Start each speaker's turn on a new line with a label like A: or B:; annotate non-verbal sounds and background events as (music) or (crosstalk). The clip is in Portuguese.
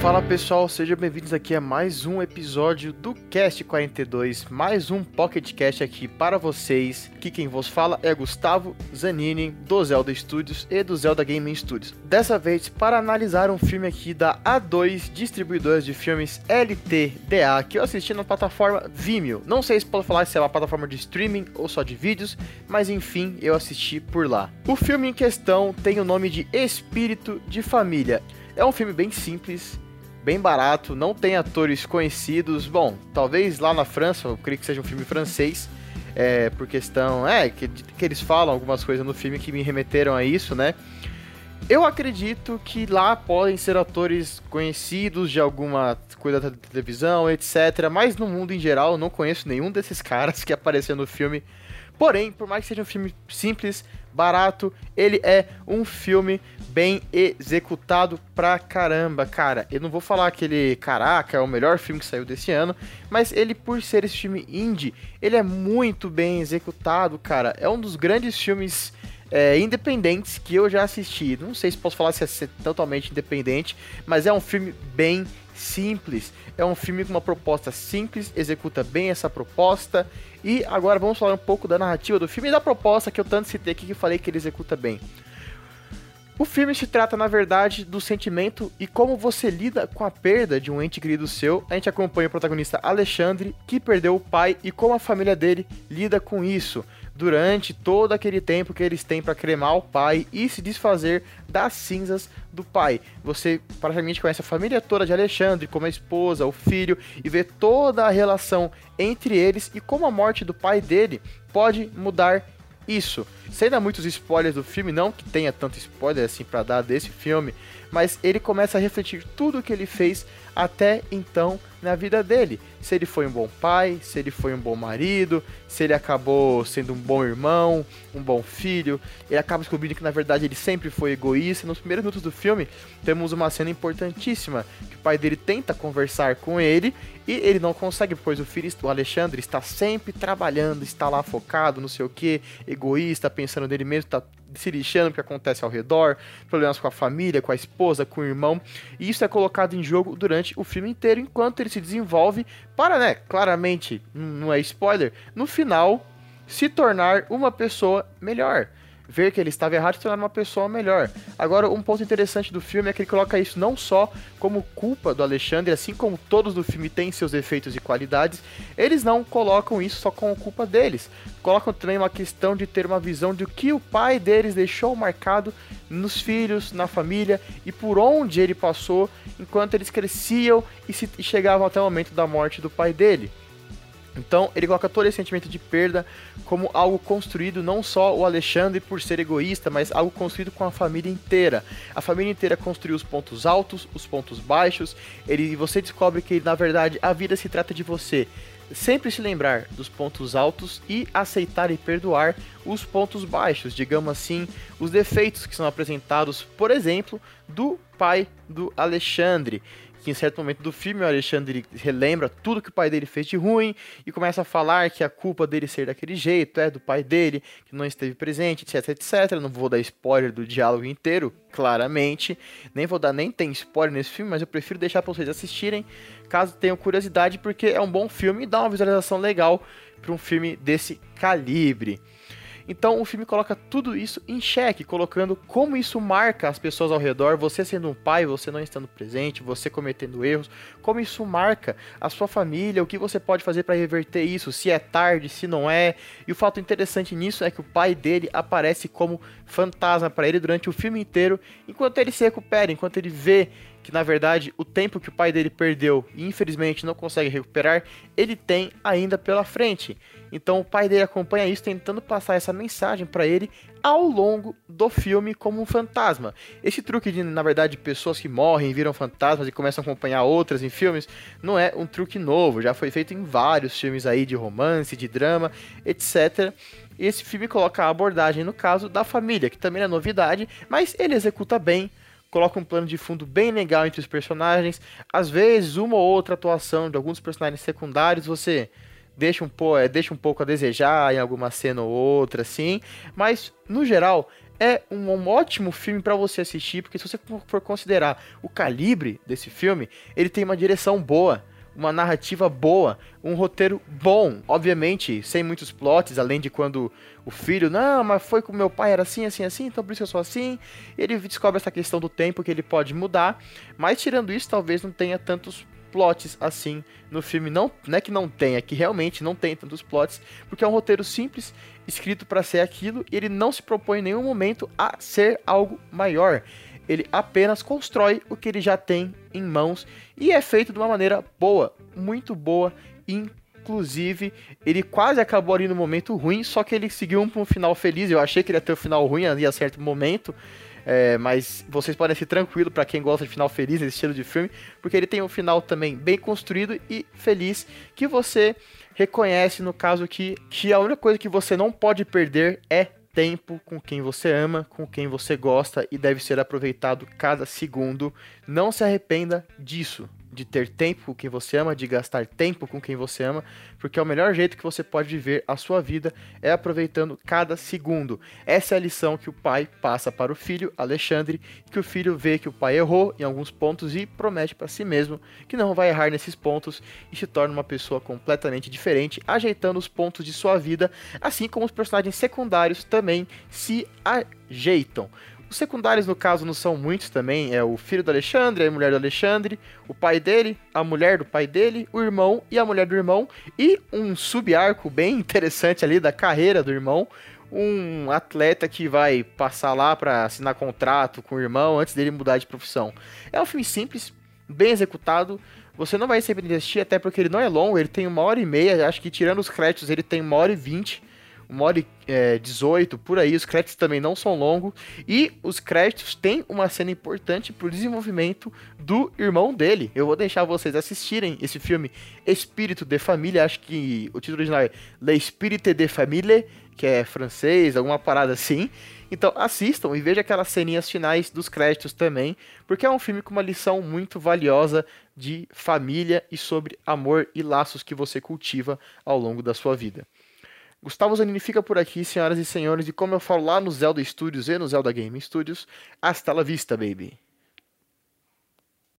A: Fala pessoal, sejam bem-vindos aqui a mais um episódio do Cast 42, mais um Pocket Cast aqui para vocês. Que quem vos fala é Gustavo Zanini, do Zelda Studios e do Zelda Gaming Studios. Dessa vez para analisar um filme aqui da A2 Distribuidores de Filmes LTDA, que eu assisti na plataforma Vimeo. Não sei se pode falar se é uma plataforma de streaming ou só de vídeos, mas enfim, eu assisti por lá. O filme em questão tem o nome de Espírito de Família. É um filme bem simples, bem barato, não tem atores conhecidos. Bom, talvez lá na França, eu creio que seja um filme francês, é, por questão. É, que, que eles falam algumas coisas no filme que me remeteram a isso, né? Eu acredito que lá podem ser atores conhecidos de alguma coisa da televisão, etc. Mas no mundo em geral, eu não conheço nenhum desses (laughs) caras que apareceu no filme. Porém, por mais que seja um filme simples, barato, ele é um filme bem executado pra caramba, cara. Eu não vou falar que ele, caraca, é o melhor filme que saiu desse ano, mas ele, por ser esse filme indie, ele é muito bem executado, cara. É um dos grandes filmes é, independentes que eu já assisti. Não sei se posso falar se é totalmente independente, mas é um filme bem simples. É um filme com uma proposta simples, executa bem essa proposta. E agora vamos falar um pouco da narrativa do filme e da proposta que eu tanto citei aqui que falei que ele executa bem. O filme se trata, na verdade, do sentimento e como você lida com a perda de um ente querido seu. A gente acompanha o protagonista Alexandre, que perdeu o pai, e como a família dele lida com isso durante todo aquele tempo que eles têm para cremar o pai e se desfazer das cinzas do pai. Você praticamente conhece a família toda de Alexandre, como a esposa, o filho, e vê toda a relação entre eles e como a morte do pai dele pode mudar isso. Sem dar muitos spoilers do filme, não que tenha tanto spoiler assim para dar desse filme, mas ele começa a refletir tudo o que ele fez até então na vida dele. Se ele foi um bom pai, se ele foi um bom marido, se ele acabou sendo um bom irmão, um bom filho. Ele acaba descobrindo que na verdade ele sempre foi egoísta. Nos primeiros minutos do filme, temos uma cena importantíssima que o pai dele tenta conversar com ele e ele não consegue, pois o filho, o Alexandre, está sempre trabalhando, está lá focado, não sei o que, egoísta, pensando nele mesmo, está se lixando o que acontece ao redor, problemas com a família, com a esposa, com o irmão. E isso é colocado em jogo durante o filme inteiro, enquanto ele se desenvolve para, né, claramente, não é spoiler, no final se tornar uma pessoa melhor ver que ele estava errado e se tornar uma pessoa melhor. Agora, um ponto interessante do filme é que ele coloca isso não só como culpa do Alexandre, assim como todos do filme têm seus efeitos e qualidades, eles não colocam isso só como culpa deles. Colocam também uma questão de ter uma visão do que o pai deles deixou marcado nos filhos, na família e por onde ele passou enquanto eles cresciam e, se, e chegavam até o momento da morte do pai dele. Então, ele coloca todo esse sentimento de perda como algo construído não só o Alexandre por ser egoísta, mas algo construído com a família inteira. A família inteira construiu os pontos altos, os pontos baixos, ele, e você descobre que, na verdade, a vida se trata de você. Sempre se lembrar dos pontos altos e aceitar e perdoar os pontos baixos, digamos assim, os defeitos que são apresentados, por exemplo, do pai do Alexandre que em certo momento do filme o Alexandre relembra tudo que o pai dele fez de ruim e começa a falar que a culpa dele ser daquele jeito é do pai dele, que não esteve presente, etc, etc. Não vou dar spoiler do diálogo inteiro, claramente. Nem vou dar, nem tem spoiler nesse filme, mas eu prefiro deixar para vocês assistirem, caso tenham curiosidade, porque é um bom filme e dá uma visualização legal para um filme desse calibre. Então o filme coloca tudo isso em xeque, colocando como isso marca as pessoas ao redor, você sendo um pai, você não estando presente, você cometendo erros, como isso marca a sua família, o que você pode fazer para reverter isso, se é tarde, se não é. E o fato interessante nisso é que o pai dele aparece como fantasma para ele durante o filme inteiro, enquanto ele se recupera, enquanto ele vê que na verdade o tempo que o pai dele perdeu e infelizmente não consegue recuperar, ele tem ainda pela frente. Então o pai dele acompanha isso, tentando passar essa mensagem para ele ao longo do filme como um fantasma. Esse truque de, na verdade, pessoas que morrem viram fantasmas e começam a acompanhar outras em filmes, não é um truque novo, já foi feito em vários filmes aí de romance, de drama, etc. E esse filme coloca a abordagem, no caso, da família, que também é novidade, mas ele executa bem, coloca um plano de fundo bem legal entre os personagens. Às vezes, uma ou outra atuação de alguns personagens secundários você deixa um, pouco, é, deixa um pouco a desejar em alguma cena ou outra, assim. Mas, no geral, é um, um ótimo filme para você assistir, porque se você for considerar o calibre desse filme, ele tem uma direção boa, uma narrativa boa, um roteiro bom, obviamente, sem muitos plots, além de quando o filho, não, mas foi com meu pai, era assim, assim, assim, então por isso eu sou assim. Ele descobre essa questão do tempo que ele pode mudar, mas tirando isso, talvez não tenha tantos plots assim no filme. Não, não é que não tenha, é que realmente não tem tantos plots, porque é um roteiro simples, escrito para ser aquilo, e ele não se propõe em nenhum momento a ser algo maior. Ele apenas constrói o que ele já tem em mãos e é feito de uma maneira boa, muito boa, inclusive ele quase acabou ali no momento ruim, só que ele seguiu um, um final feliz. Eu achei que ele ia ter um final ruim ali a certo momento, é, mas vocês podem ser tranquilo para quem gosta de final feliz nesse estilo de filme, porque ele tem um final também bem construído e feliz que você reconhece no caso que, que a única coisa que você não pode perder é tempo com quem você ama, com quem você gosta e deve ser aproveitado cada segundo. Não se arrependa disso de ter tempo com quem você ama, de gastar tempo com quem você ama, porque é o melhor jeito que você pode viver a sua vida é aproveitando cada segundo. Essa é a lição que o pai passa para o filho, Alexandre, que o filho vê que o pai errou em alguns pontos e promete para si mesmo que não vai errar nesses pontos e se torna uma pessoa completamente diferente, ajeitando os pontos de sua vida, assim como os personagens secundários também se ajeitam. Os secundários, no caso, não são muitos também. É o filho do Alexandre, a mulher do Alexandre, o pai dele, a mulher do pai dele, o irmão e a mulher do irmão. E um subarco bem (laughs) interessante ali da carreira do irmão. Um atleta que vai passar lá para assinar contrato com o irmão antes dele mudar de profissão. É um filme simples, bem executado. Você não vai sempre assistir, até porque ele não é longo, ele tem uma hora e meia. Acho que tirando os créditos, ele tem uma hora e vinte uma hora e é, 18, por aí. Os créditos também não são longos. E os créditos têm uma cena importante pro desenvolvimento do irmão dele. Eu vou deixar vocês assistirem esse filme Espírito de Família. Acho que o título original é L'Esprit de Famille, que é francês, alguma parada assim. Então assistam e vejam aquelas ceninhas finais dos créditos também, porque é um filme com uma lição muito valiosa de família e sobre amor e laços que você cultiva ao longo da sua vida. Gustavo Zanini fica por aqui, senhoras e senhores, e como eu falo lá no Zelda Studios e no Zelda Game Studios, hasta la vista, baby!